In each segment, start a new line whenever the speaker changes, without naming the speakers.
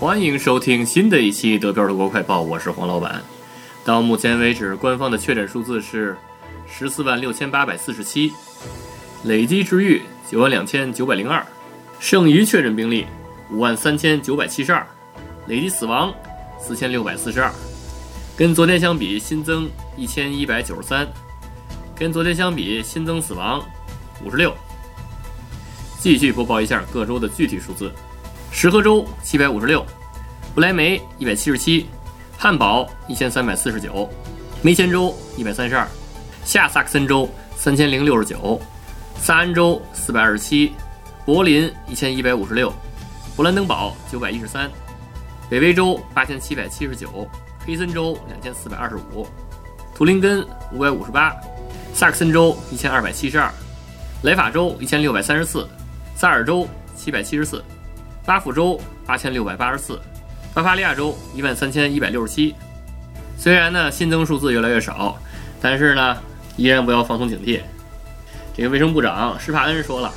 欢迎收听新的一期德标德国快报，我是黄老板。到目前为止，官方的确诊数字是十四万六千八百四十七，累计治愈九万两千九百零二，剩余确诊病例五万三千九百七十二，累计死亡四千六百四十二。跟昨天相比，新增一千一百九十三，跟昨天相比，新增死亡五十六。继续播报一下各州的具体数字：石河州七百五十六，不来梅一百七十七，汉堡一千三百四十九，梅前州一百三十二，下萨克森州三千零六十九，萨恩州四百二十七，柏林一千一百五十六，勃兰登堡九百一十三，北威州八千七百七十九，黑森州两千四百二十五，图林根五百五十八，萨克森州一千二百七十二，莱法州一千六百三十四。萨尔州七百七十四，巴夫州八千六百八十四，巴伐利亚州一万三千一百六十七。虽然呢新增数字越来越少，但是呢依然不要放松警惕。这个卫生部长施帕恩说了，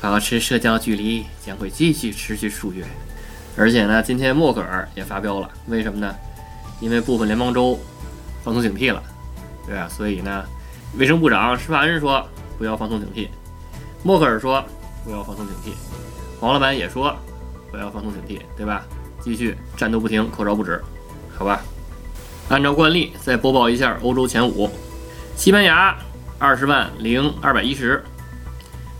保持社交距离将会继续持续数月。而且呢，今天默克尔也发飙了，为什么呢？因为部分联邦州放松警惕了，对吧？所以呢，卫生部长施帕恩说不要放松警惕，默克尔说。不要放松警惕，黄老板也说不要放松警惕，对吧？继续战斗不停，口罩不止，好吧？按照惯例，再播报一下欧洲前五：西班牙二十万零二百一十，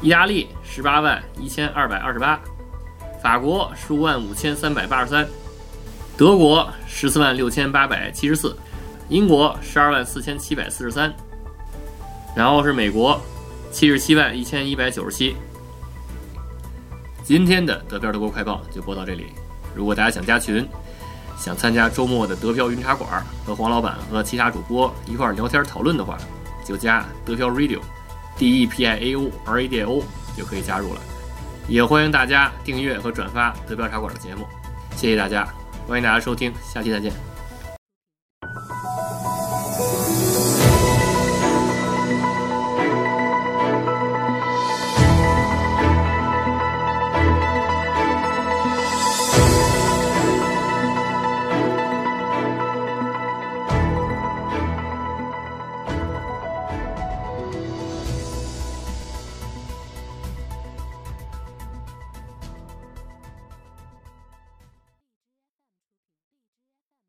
意大利十八万一千二百二十八，法国十五万五千三百八十三，德国十四万六千八百七十四，英国十二万四千七百四十三，然后是美国七十七万一千一百九十七。今天的德标德国快报就播到这里。如果大家想加群，想参加周末的德标云茶馆，和黄老板和其他主播一块聊天讨论的话，就加德标 Radio，D E P I A O R A D I O 就可以加入了。也欢迎大家订阅和转发德标茶馆的节目，谢谢大家，欢迎大家收听，下期再见。